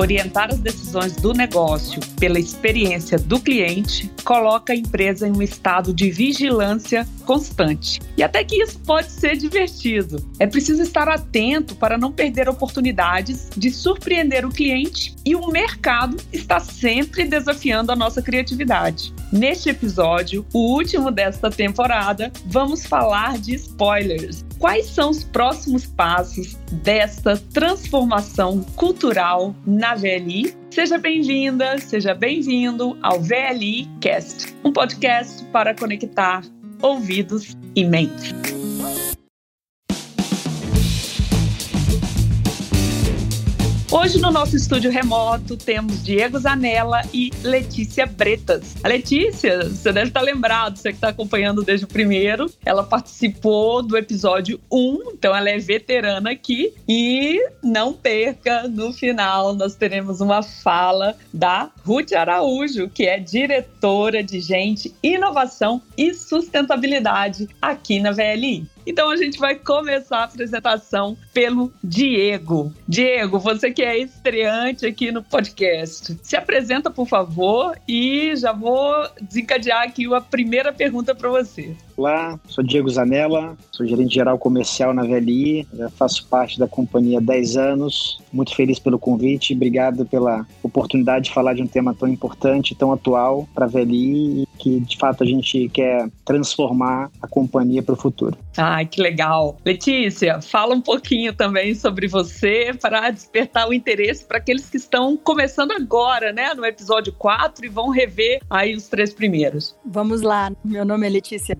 Orientar as decisões do negócio pela experiência do cliente coloca a empresa em um estado de vigilância constante. E até que isso pode ser divertido. É preciso estar atento para não perder oportunidades de surpreender o cliente e o mercado está sempre desafiando a nossa criatividade. Neste episódio, o último desta temporada, vamos falar de spoilers. Quais são os próximos passos desta transformação cultural na VLI? Seja bem-vinda, seja bem-vindo ao VLI Cast, um podcast para conectar ouvidos e mente. Hoje no nosso estúdio remoto temos Diego Zanella e Letícia Bretas. A Letícia, você deve estar lembrado, você que está acompanhando desde o primeiro, ela participou do episódio 1, então ela é veterana aqui. E não perca, no final nós teremos uma fala da Ruth Araújo, que é diretora de gente, inovação e sustentabilidade aqui na VLI. Então a gente vai começar a apresentação pelo Diego. Diego, você que é estreante aqui no podcast, se apresenta, por favor, e já vou desencadear aqui a primeira pergunta para você. Olá, sou Diego Zanella, sou gerente geral comercial na VLI, já faço parte da companhia há 10 anos. Muito feliz pelo convite, obrigado pela oportunidade de falar de um tema tão importante, tão atual para a VLI e que de fato a gente quer transformar a companhia para o futuro. Ai, que legal. Letícia, fala um pouquinho também sobre você para despertar o interesse para aqueles que estão começando agora, né, no episódio 4 e vão rever aí os três primeiros. Vamos lá. Meu nome é Letícia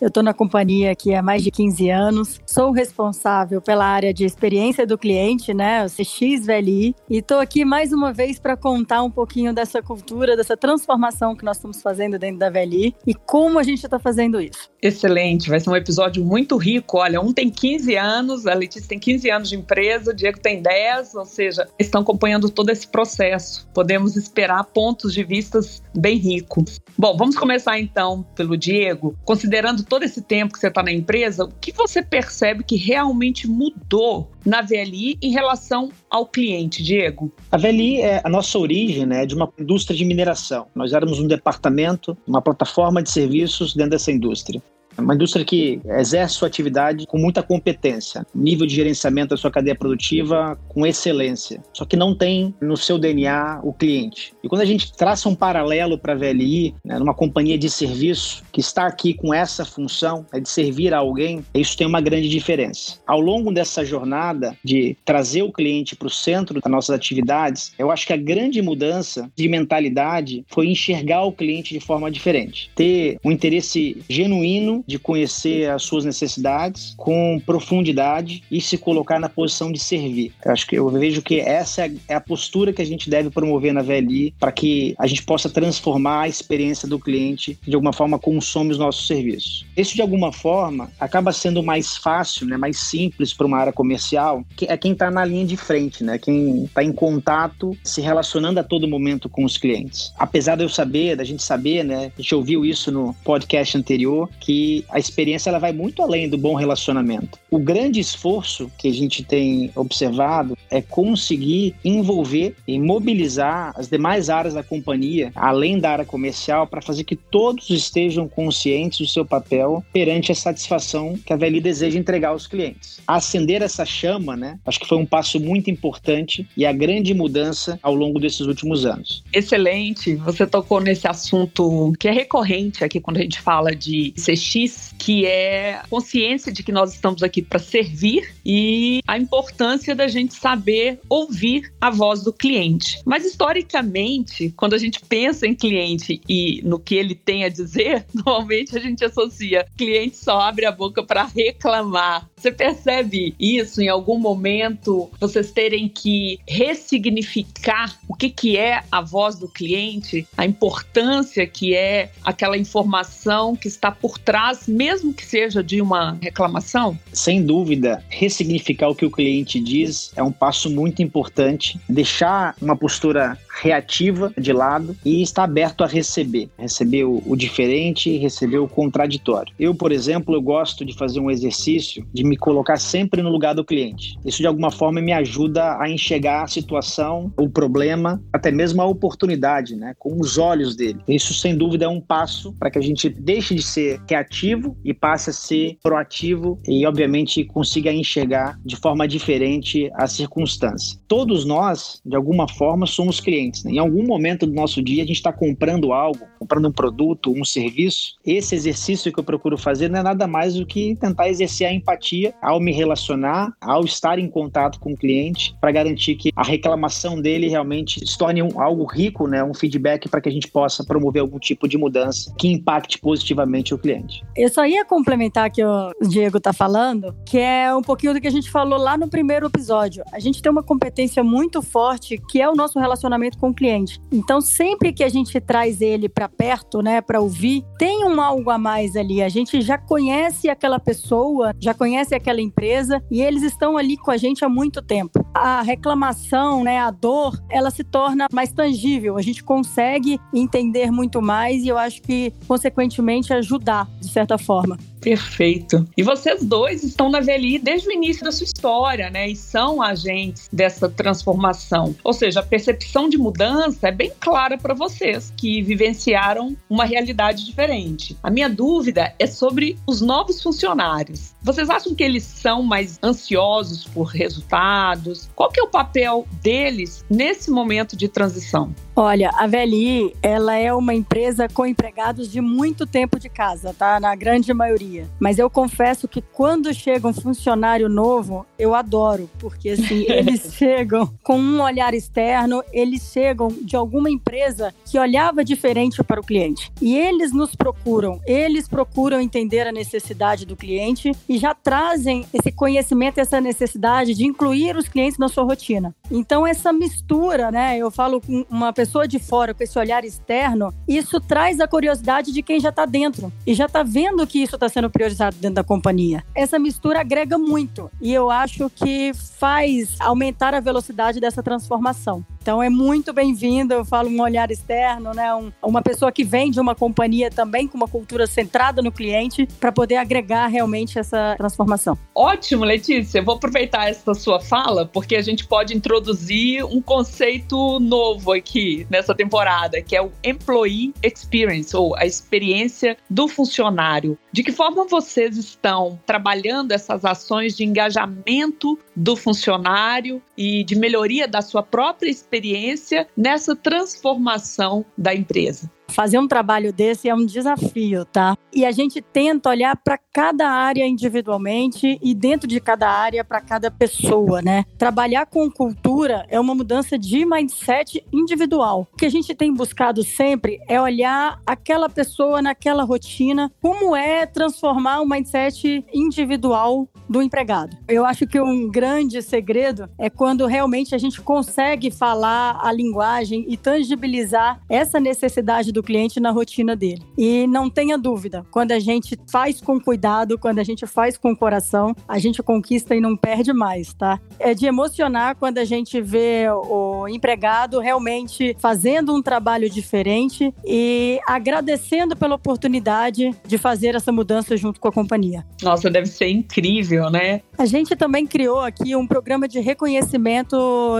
Eu estou na companhia aqui há mais de 15 anos. Sou responsável pela área de experiência do cliente, né? O CX VLI. E estou aqui mais uma vez para contar um pouquinho dessa cultura, dessa transformação que nós estamos fazendo dentro da VLI e como a gente está fazendo isso. Excelente, vai ser um episódio muito rico. Olha, um tem 15 anos, a Letícia tem 15 anos de empresa, o Diego tem 10, ou seja, estão acompanhando todo esse processo. Podemos esperar pontos de vistas bem ricos. Bom, vamos começar então pelo Diego. Considera considerando todo esse tempo que você está na empresa, o que você percebe que realmente mudou na VLI em relação ao cliente, Diego? A VLI é a nossa origem, né, de uma indústria de mineração. Nós éramos um departamento, uma plataforma de serviços dentro dessa indústria. É uma indústria que exerce sua atividade com muita competência, nível de gerenciamento da sua cadeia produtiva com excelência, só que não tem no seu DNA o cliente. E quando a gente traça um paralelo para a VLI, né, numa companhia de serviço que está aqui com essa função é de servir a alguém, isso tem uma grande diferença. Ao longo dessa jornada de trazer o cliente para o centro das nossas atividades, eu acho que a grande mudança de mentalidade foi enxergar o cliente de forma diferente, ter um interesse genuíno de conhecer as suas necessidades com profundidade e se colocar na posição de servir. Eu acho que eu vejo que essa é a postura que a gente deve promover na VLI para que a gente possa transformar a experiência do cliente de alguma forma consome os nossos serviços. Isso de alguma forma acaba sendo mais fácil, né, mais simples para uma área comercial, que é quem está na linha de frente, né, quem está em contato, se relacionando a todo momento com os clientes. Apesar de eu saber, da gente saber, né, a gente ouviu isso no podcast anterior, que a experiência ela vai muito além do bom relacionamento. O grande esforço que a gente tem observado é conseguir envolver e mobilizar as demais áreas da companhia, além da área comercial, para fazer que todos estejam conscientes do seu papel perante a satisfação que a VLI deseja entregar aos clientes. Acender essa chama, né? Acho que foi um passo muito importante e a grande mudança ao longo desses últimos anos. Excelente. Você tocou nesse assunto que é recorrente aqui quando a gente fala de CX que é consciência de que nós estamos aqui para servir e a importância da gente saber ouvir a voz do cliente. Mas historicamente, quando a gente pensa em cliente e no que ele tem a dizer, normalmente a gente associa cliente só abre a boca para reclamar. Você percebe isso em algum momento? Vocês terem que ressignificar o que, que é a voz do cliente, a importância que é aquela informação que está por trás mesmo que seja de uma reclamação? Sem dúvida, ressignificar o que o cliente diz é um passo muito importante. Deixar uma postura reativa de lado e está aberto a receber, receber o, o diferente, receber o contraditório. Eu, por exemplo, eu gosto de fazer um exercício de me colocar sempre no lugar do cliente. Isso de alguma forma me ajuda a enxergar a situação, o problema, até mesmo a oportunidade, né, com os olhos dele. Isso sem dúvida é um passo para que a gente deixe de ser reativo e passe a ser proativo e obviamente consiga enxergar de forma diferente a circunstância. Todos nós, de alguma forma, somos clientes. Né? Em algum momento do nosso dia a gente está comprando algo, comprando um produto, um serviço. Esse exercício que eu procuro fazer não é nada mais do que tentar exercer a empatia ao me relacionar, ao estar em contato com o cliente, para garantir que a reclamação dele realmente se torne um, algo rico, né? um feedback para que a gente possa promover algum tipo de mudança que impacte positivamente o cliente. Eu só ia complementar que o Diego está falando, que é um pouquinho do que a gente falou lá no primeiro episódio. A gente tem uma competência muito forte que é o nosso relacionamento com o cliente. Então, sempre que a gente traz ele para perto, né, para ouvir, tem um algo a mais ali. A gente já conhece aquela pessoa, já conhece aquela empresa e eles estão ali com a gente há muito tempo. A reclamação, né, a dor, ela se torna mais tangível. A gente consegue entender muito mais e eu acho que, consequentemente, ajudar, de certa forma. Perfeito. E vocês dois estão na VLI desde o início da sua história, né? E são agentes dessa transformação. Ou seja, a percepção de mudança é bem clara para vocês que vivenciaram uma realidade diferente. A minha dúvida é sobre os novos funcionários. Vocês acham que eles são mais ansiosos por resultados? Qual que é o papel deles nesse momento de transição? Olha, a VLI, ela é uma empresa com empregados de muito tempo de casa, tá? Na grande maioria. Mas eu confesso que quando chega um funcionário novo, eu adoro, porque assim, eles chegam com um olhar externo, eles chegam de alguma empresa que olhava diferente para o cliente. E eles nos procuram, eles procuram entender a necessidade do cliente e já trazem esse conhecimento, essa necessidade de incluir os clientes na sua rotina. Então essa mistura, né? Eu falo com uma pessoa de fora, com esse olhar externo, isso traz a curiosidade de quem já está dentro e já está vendo que isso está sendo priorizado dentro da companhia. Essa mistura agrega muito e eu acho que faz aumentar a velocidade dessa transformação. Então é muito bem-vindo, eu falo um olhar externo, né? Um, uma pessoa que vem de uma companhia também com uma cultura centrada no cliente para poder agregar realmente essa transformação. Ótimo, Letícia. Vou aproveitar essa sua fala porque a gente pode introduzir um conceito novo aqui nessa temporada, que é o Employee Experience ou a experiência do funcionário. De que forma vocês estão trabalhando essas ações de engajamento do funcionário e de melhoria da sua própria experiência experiência nessa transformação da empresa. Fazer um trabalho desse é um desafio, tá? E a gente tenta olhar para cada área individualmente e dentro de cada área para cada pessoa, né? Trabalhar com cultura é uma mudança de mindset individual. O que a gente tem buscado sempre é olhar aquela pessoa naquela rotina, como é transformar o mindset individual do empregado. Eu acho que um grande segredo é quando realmente a gente consegue falar a linguagem e tangibilizar essa necessidade do cliente na rotina dele. E não tenha dúvida, quando a gente faz com cuidado, quando a gente faz com coração, a gente conquista e não perde mais, tá? É de emocionar quando a gente vê o empregado realmente fazendo um trabalho diferente e agradecendo pela oportunidade de fazer essa mudança junto com a companhia. Nossa, deve ser incrível, né? A gente também criou aqui um programa de reconhecimento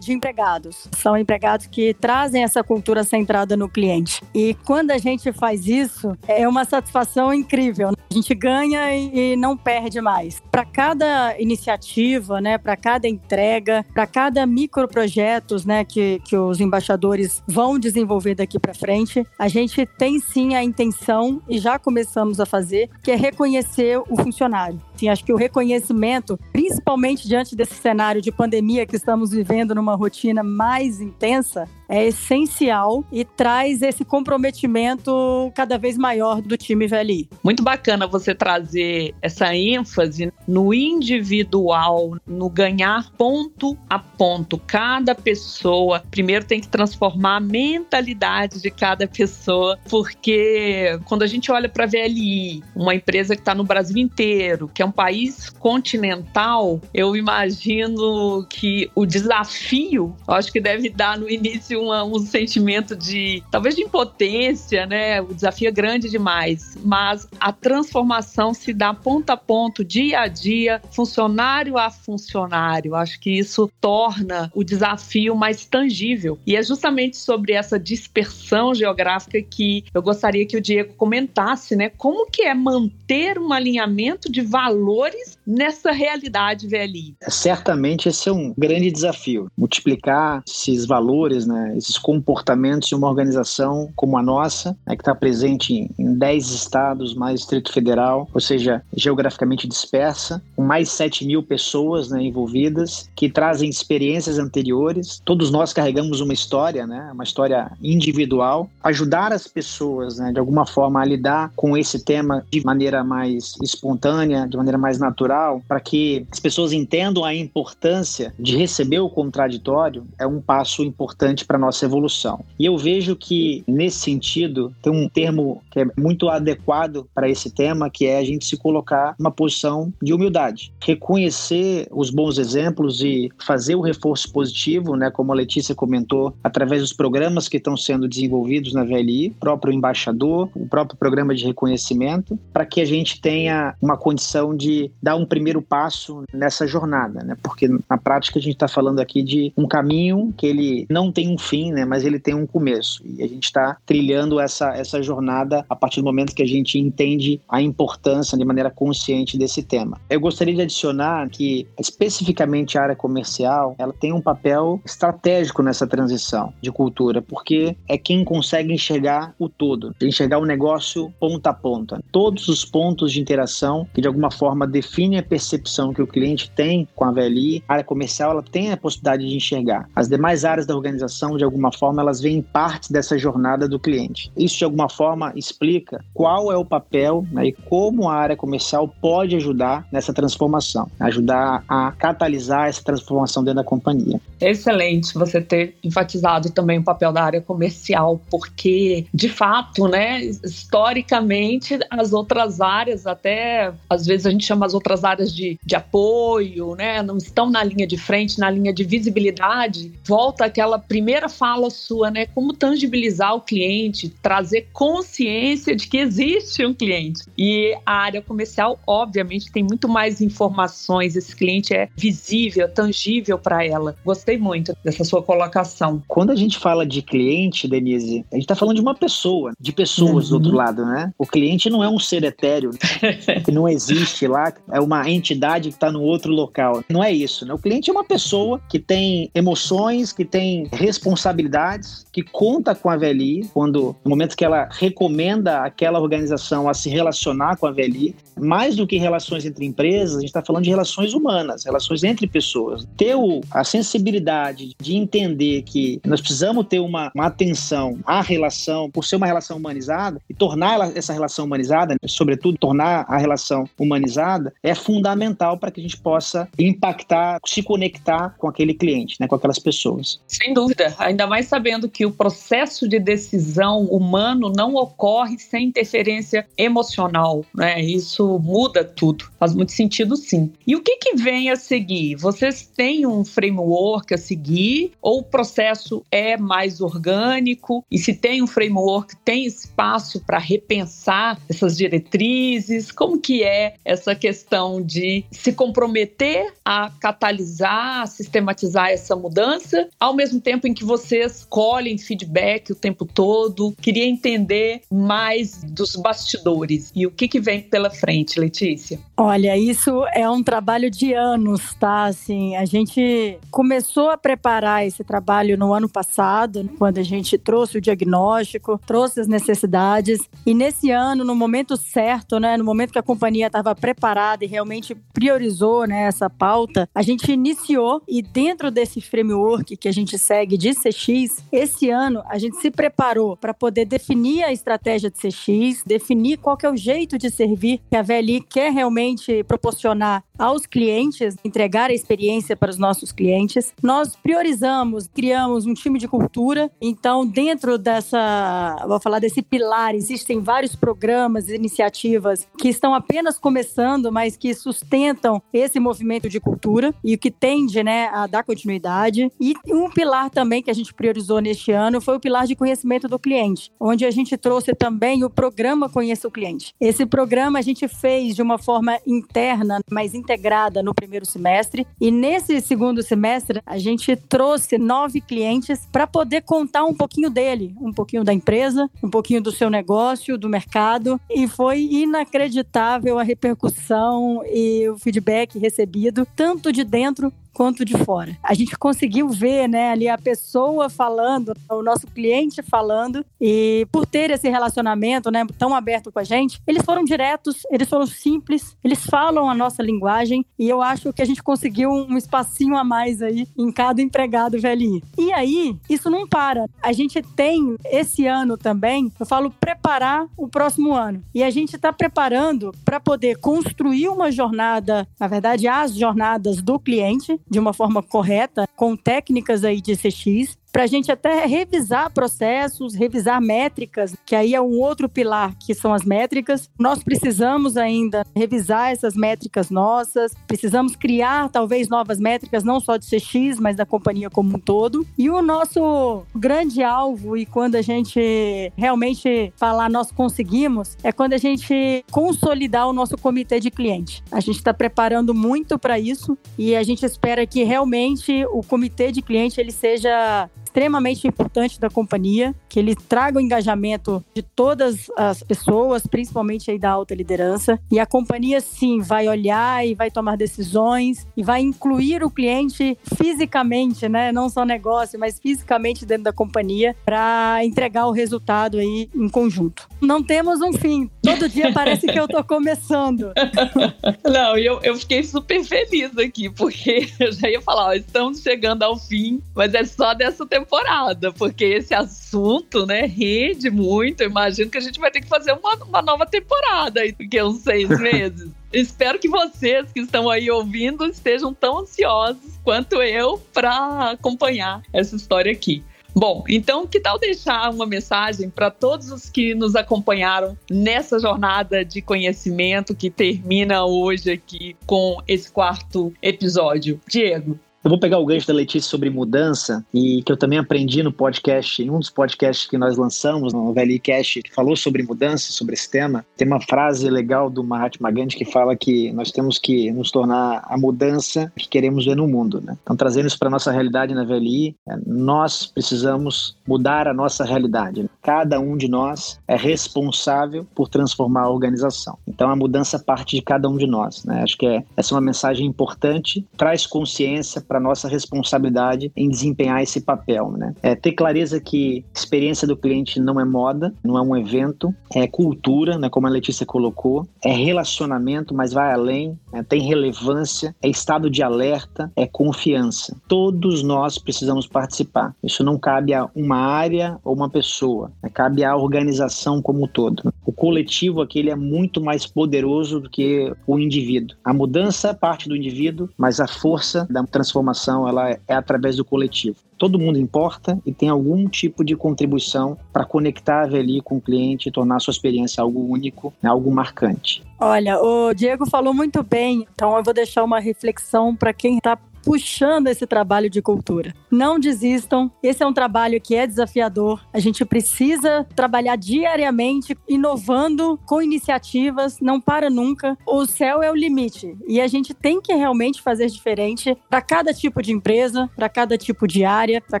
de empregados. São empregados que trazem essa cultura centrada no cliente. E quando a gente faz isso, é uma satisfação incrível. Gente ganha e não perde mais. Para cada iniciativa, né, para cada entrega, para cada microprojetos, né, que, que os embaixadores vão desenvolver daqui para frente, a gente tem sim a intenção e já começamos a fazer, que é reconhecer o funcionário. Sim, acho que o reconhecimento, principalmente diante desse cenário de pandemia que estamos vivendo numa rotina mais intensa, é essencial e traz esse comprometimento cada vez maior do time VLI. Muito bacana você trazer essa ênfase no individual, no ganhar ponto a ponto. Cada pessoa, primeiro tem que transformar a mentalidade de cada pessoa, porque quando a gente olha para a VLI, uma empresa que está no Brasil inteiro, que é um país continental, eu imagino que o desafio, acho que deve dar no início um sentimento de, talvez de impotência, né? O desafio é grande demais, mas a transformação se dá ponto a ponto, dia a dia, funcionário a funcionário. Acho que isso torna o desafio mais tangível. E é justamente sobre essa dispersão geográfica que eu gostaria que o Diego comentasse, né? Como que é manter um alinhamento de valores nessa realidade VLI? Certamente esse é um grande desafio, multiplicar esses valores, né, esses comportamentos de uma organização como a nossa, né, que está presente em 10 estados mais Distrito Federal, ou seja, geograficamente dispersa, com mais 7 mil pessoas né, envolvidas, que trazem experiências anteriores. Todos nós carregamos uma história, né, uma história individual. Ajudar as pessoas, né, de alguma forma, a lidar com esse tema de maneira mais espontânea, de maneira mais natural, para que as pessoas entendam a importância de receber o contraditório, é um passo importante para a nossa evolução. E eu vejo que, nesse sentido, tem um termo que é muito adequado para esse tema, que é a gente se colocar numa posição de humildade. Reconhecer os bons exemplos e fazer o reforço positivo, né, como a Letícia comentou, através dos programas que estão sendo desenvolvidos na VLI, próprio embaixador, o próprio programa de reconhecimento, para que a gente tenha uma condição de dar um primeiro passo nessa jornada, né? Porque na prática a gente está falando aqui de um caminho que ele não tem um fim, né? Mas ele tem um começo e a gente está trilhando essa essa jornada a partir do momento que a gente entende a importância de maneira consciente desse tema. Eu gostaria de adicionar que especificamente a área comercial, ela tem um papel estratégico nessa transição de cultura, porque é quem consegue enxergar o todo, enxergar o negócio ponta a ponta, todos os pontos de interação que de alguma forma definem a percepção que o cliente tem com a VLI. A área comercial ela tem a possibilidade de enxergar. As demais áreas da organização, de alguma forma, elas veem parte dessa jornada do cliente. Isso de alguma forma explica qual é o papel né, e como a área comercial pode ajudar nessa transformação, ajudar a catalisar essa transformação dentro da companhia. Excelente você ter enfatizado também o papel da área comercial, porque de fato, né, historicamente as outras áreas, até às vezes a gente chama as outras áreas de, de apoio, né, não estão na linha de frente, na linha de visibilidade. Volta aquela primeira fala sua, né, como tangibilizar o cliente, trazer consciência de que existe um cliente. E a área comercial, obviamente, tem muito mais informações, esse cliente é visível, tangível para ela. Gostei muito dessa sua colocação. Quando a gente fala de cliente, Denise, a gente está falando de uma pessoa, de pessoas uhum. do outro lado, né? O cliente não é um ser etéreo que não existe lá, é uma entidade que está no outro local. Não é isso, né? O cliente é uma pessoa que tem emoções, que tem responsabilidades, que conta com a VLI quando no momento que ela recomenda aquela organização a se relacionar com a VLI, mais do que relações entre empresas, a gente está falando de relações humanas, relações entre pessoas. Ter o, a sensibilidade de entender que nós precisamos ter uma, uma atenção à relação, por ser uma relação humanizada, e tornar ela, essa relação humanizada, sobretudo tornar a relação humanizada, é fundamental para que a gente possa impactar, se conectar com aquele cliente, né, com aquelas pessoas. Sem dúvida, ainda mais sabendo que o processo de decisão humano não ocorre sem interferência emocional, né? Isso muda tudo. Faz muito sentido, sim. E o que, que vem a seguir? Vocês têm um framework a seguir ou o processo é mais orgânico? E se tem um framework, tem espaço para repensar essas diretrizes? Como que é essa questão de se comprometer a catalisar, a sistematizar essa mudança, ao mesmo tempo em que vocês colhem feedback o tempo todo? Queria entender mais dos bastidores e o que, que vem pela frente, Letícia. Olha, isso é um trabalho de anos, tá? Assim, a gente começou a preparar esse trabalho no ano passado, quando a gente trouxe o diagnóstico, trouxe as necessidades, e nesse ano, no momento certo, né, no momento que a companhia estava preparada e realmente priorizou né, essa pauta, a gente iniciou e dentro desse framework que a gente segue de CX, esse ano a gente se preparou para poder definir a estratégia de CX, definir qual é o jeito de servir que a VLI quer realmente proporcionar aos clientes, entregar a experiência para os nossos clientes. Nós priorizamos, criamos um time de cultura. Então, dentro dessa, vou falar desse pilar, existem vários programas, iniciativas que estão apenas começando, mas que sustentam esse movimento de cultura e que tende, né, a dar continuidade. E um pilar também que a gente priorizou neste ano foi o pilar de conhecimento do cliente, onde a gente trouxe também o programa Conheça o Cliente. Esse programa a gente fez de uma forma interna, mais integrada no primeiro semestre, e nesse segundo semestre a gente trouxe nove clientes para poder contar um pouquinho dele, um pouquinho da empresa, um pouquinho do seu negócio, do mercado, e foi inacreditável a repercussão e o feedback recebido, tanto de dentro quanto de fora. A gente conseguiu ver, né, ali a pessoa falando, o nosso cliente falando, e por ter esse relacionamento, né, tão aberto com a gente, eles foram diretos, eles foram simples, eles falam a nossa linguagem, e eu acho que a gente conseguiu um espacinho a mais aí em cada empregado VLI. E aí, isso não para. A gente tem esse ano também, eu falo preparar o próximo ano. E a gente está preparando para poder construir uma jornada, na verdade, as jornadas do cliente, de uma forma correta, com técnicas aí de CX, para a gente até revisar processos, revisar métricas, que aí é um outro pilar, que são as métricas. Nós precisamos ainda revisar essas métricas nossas, precisamos criar talvez novas métricas, não só de CX, mas da companhia como um todo. E o nosso grande alvo, e quando a gente realmente falar nós conseguimos, é quando a gente consolidar o nosso comitê de cliente. A gente está preparando muito para isso e a gente espera que realmente o comitê de cliente ele seja extremamente importante da companhia, que ele traga o engajamento de todas as pessoas, principalmente aí da alta liderança. E a companhia, sim, vai olhar e vai tomar decisões e vai incluir o cliente fisicamente, né? Não só negócio, mas fisicamente dentro da companhia para entregar o resultado aí em conjunto. Não temos um fim. Todo dia parece que eu tô começando. Não, eu, eu fiquei super feliz aqui, porque eu já ia falar, ó, estamos chegando ao fim, mas é só dessa temporada porque esse assunto, né, rende muito. Eu imagino que a gente vai ter que fazer uma, uma nova temporada aí, daqui a uns seis meses. Espero que vocês que estão aí ouvindo estejam tão ansiosos quanto eu para acompanhar essa história aqui. Bom, então que tal deixar uma mensagem para todos os que nos acompanharam nessa jornada de conhecimento que termina hoje aqui com esse quarto episódio? Diego. Eu vou pegar o gancho da Letícia sobre mudança e que eu também aprendi no podcast, em um dos podcasts que nós lançamos, no VLI Cash, que falou sobre mudança, sobre esse tema. Tem uma frase legal do Mahatma Gandhi que fala que nós temos que nos tornar a mudança que queremos ver no mundo. Né? Então, trazendo isso para a nossa realidade na VLI, nós precisamos mudar a nossa realidade. Cada um de nós é responsável por transformar a organização. Então, a mudança parte de cada um de nós. Né? Acho que é, essa é uma mensagem importante, traz consciência para para nossa responsabilidade em desempenhar esse papel. Né? É, ter clareza que experiência do cliente não é moda, não é um evento, é cultura, né, como a Letícia colocou, é relacionamento, mas vai além, né, tem relevância, é estado de alerta, é confiança. Todos nós precisamos participar. Isso não cabe a uma área ou uma pessoa, né, cabe à organização como um todo. O coletivo aquele é muito mais poderoso do que o indivíduo. A mudança parte do indivíduo, mas a força da transformação transformação ela é através do coletivo. Todo mundo importa e tem algum tipo de contribuição para conectar a com o cliente e tornar a sua experiência algo único, né, algo marcante. Olha, o Diego falou muito bem, então eu vou deixar uma reflexão para quem está puxando esse trabalho de cultura. Não desistam, esse é um trabalho que é desafiador. A gente precisa trabalhar diariamente, inovando com iniciativas, não para nunca. O céu é o limite e a gente tem que realmente fazer diferente para cada tipo de empresa, para cada tipo de área, para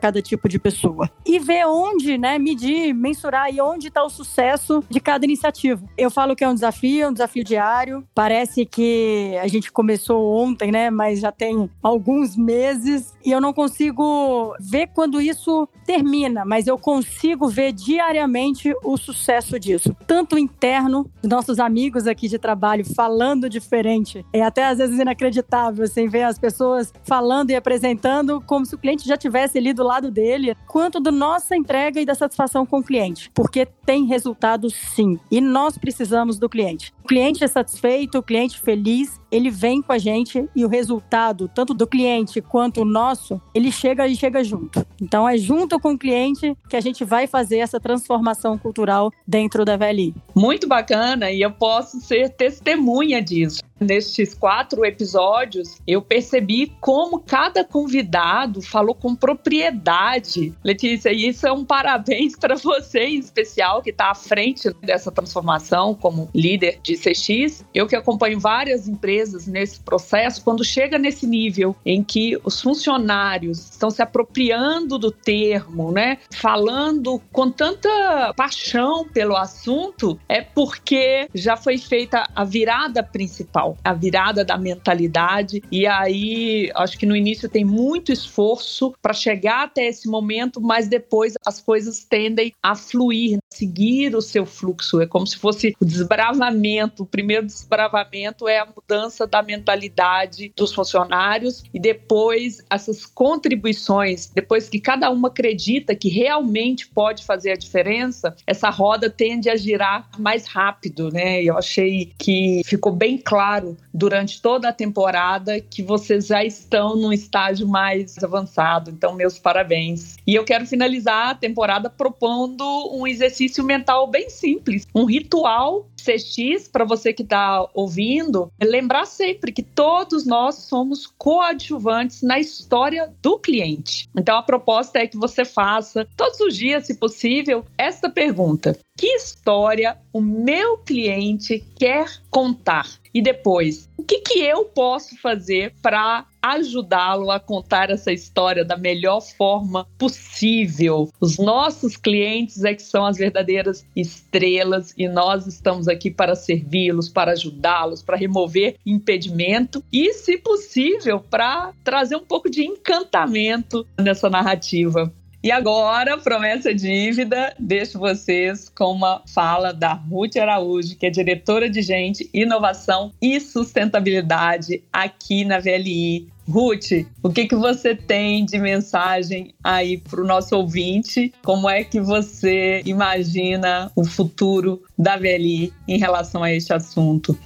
cada tipo de pessoa. E ver onde, né, medir, mensurar e onde está o sucesso de cada iniciativa. Eu falo que é um desafio, um desafio diário. Parece que a gente começou ontem, né, mas já tem algum alguns meses e eu não consigo ver quando isso termina, mas eu consigo ver diariamente o sucesso disso. Tanto interno, nossos amigos aqui de trabalho falando diferente, é até às vezes inacreditável, assim, ver as pessoas falando e apresentando como se o cliente já tivesse ali do lado dele, quanto da nossa entrega e da satisfação com o cliente, porque tem resultado sim, e nós precisamos do cliente. O cliente é satisfeito, o cliente feliz, ele vem com a gente e o resultado, tanto do cliente quanto o nosso, ele chega e chega junto. Então é junto com o cliente que a gente vai fazer essa transformação cultural dentro da VLI. Muito bacana e eu posso ser testemunha disso. Nestes quatro episódios, eu percebi como cada convidado falou com propriedade. Letícia, isso é um parabéns para você em especial, que está à frente dessa transformação como líder de CX. Eu que acompanho várias empresas nesse processo, quando chega nesse nível em que os funcionários estão se apropriando do termo, né? Falando com tanta paixão pelo assunto, é porque já foi feita a virada principal a virada da mentalidade. E aí, acho que no início tem muito esforço para chegar até esse momento, mas depois as coisas tendem a fluir, seguir o seu fluxo. É como se fosse o desbravamento. O primeiro desbravamento é a mudança da mentalidade dos funcionários e depois essas contribuições, depois que cada um acredita que realmente pode fazer a diferença, essa roda tende a girar mais rápido, né? Eu achei que ficou bem claro claro durante toda a temporada que vocês já estão num estágio mais avançado. Então, meus parabéns. E eu quero finalizar a temporada propondo um exercício mental bem simples, um ritual CX para você que está ouvindo, é lembrar sempre que todos nós somos coadjuvantes na história do cliente. Então a proposta é que você faça todos os dias, se possível, esta pergunta: que história o meu cliente quer contar? E depois, o que, que eu posso fazer para ajudá-lo a contar essa história da melhor forma possível? Os nossos clientes é que são as verdadeiras estrelas e nós estamos aqui para servi-los, para ajudá-los, para remover impedimento e, se possível, para trazer um pouco de encantamento nessa narrativa. E agora, promessa dívida, deixo vocês com uma fala da Ruth Araújo, que é diretora de gente, inovação e sustentabilidade aqui na VLI. Ruth, o que, que você tem de mensagem aí para o nosso ouvinte? Como é que você imagina o futuro da VLI em relação a este assunto?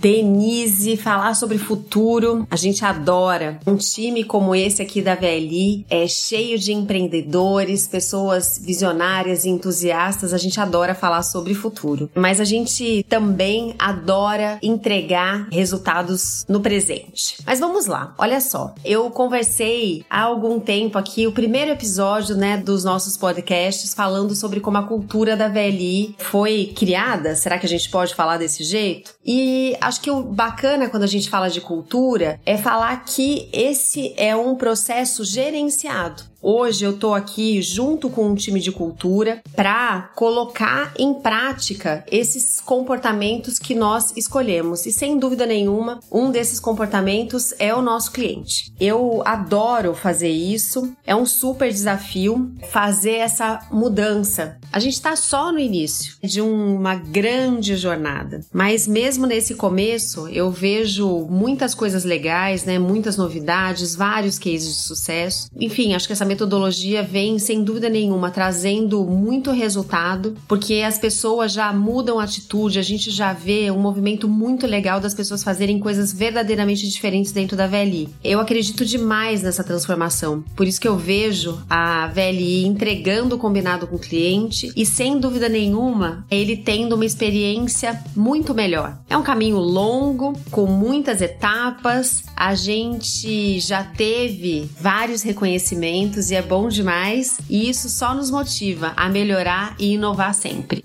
Denise, falar sobre futuro, a gente adora. Um time como esse aqui da VLI é cheio de empreendedores, pessoas visionárias e entusiastas. A gente adora falar sobre futuro, mas a gente também adora entregar resultados no presente. Mas vamos lá, olha só. Eu conversei há algum tempo aqui, o primeiro episódio, né, dos nossos podcasts, falando sobre como a cultura da VLI foi criada. Será que a gente pode falar desse jeito? E acho que o bacana quando a gente fala de cultura é falar que esse é um processo gerenciado. Hoje eu tô aqui junto com um time de cultura para colocar em prática esses comportamentos que nós escolhemos. E sem dúvida nenhuma, um desses comportamentos é o nosso cliente. Eu adoro fazer isso, é um super desafio fazer essa mudança. A gente está só no início de uma grande jornada, mas mesmo nesse começo eu vejo muitas coisas legais, né? Muitas novidades, vários cases de sucesso. Enfim, acho que essa metodologia vem, sem dúvida nenhuma, trazendo muito resultado, porque as pessoas já mudam a atitude, a gente já vê um movimento muito legal das pessoas fazerem coisas verdadeiramente diferentes dentro da VLI. Eu acredito demais nessa transformação, por isso que eu vejo a VLI entregando o combinado com o cliente e, sem dúvida nenhuma, ele tendo uma experiência muito melhor. É um caminho longo, com muitas etapas, a gente já teve vários reconhecimentos e é bom demais, e isso só nos motiva a melhorar e inovar sempre.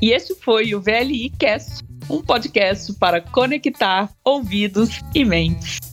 E esse foi o VLI Cast, um podcast para conectar ouvidos e mentes.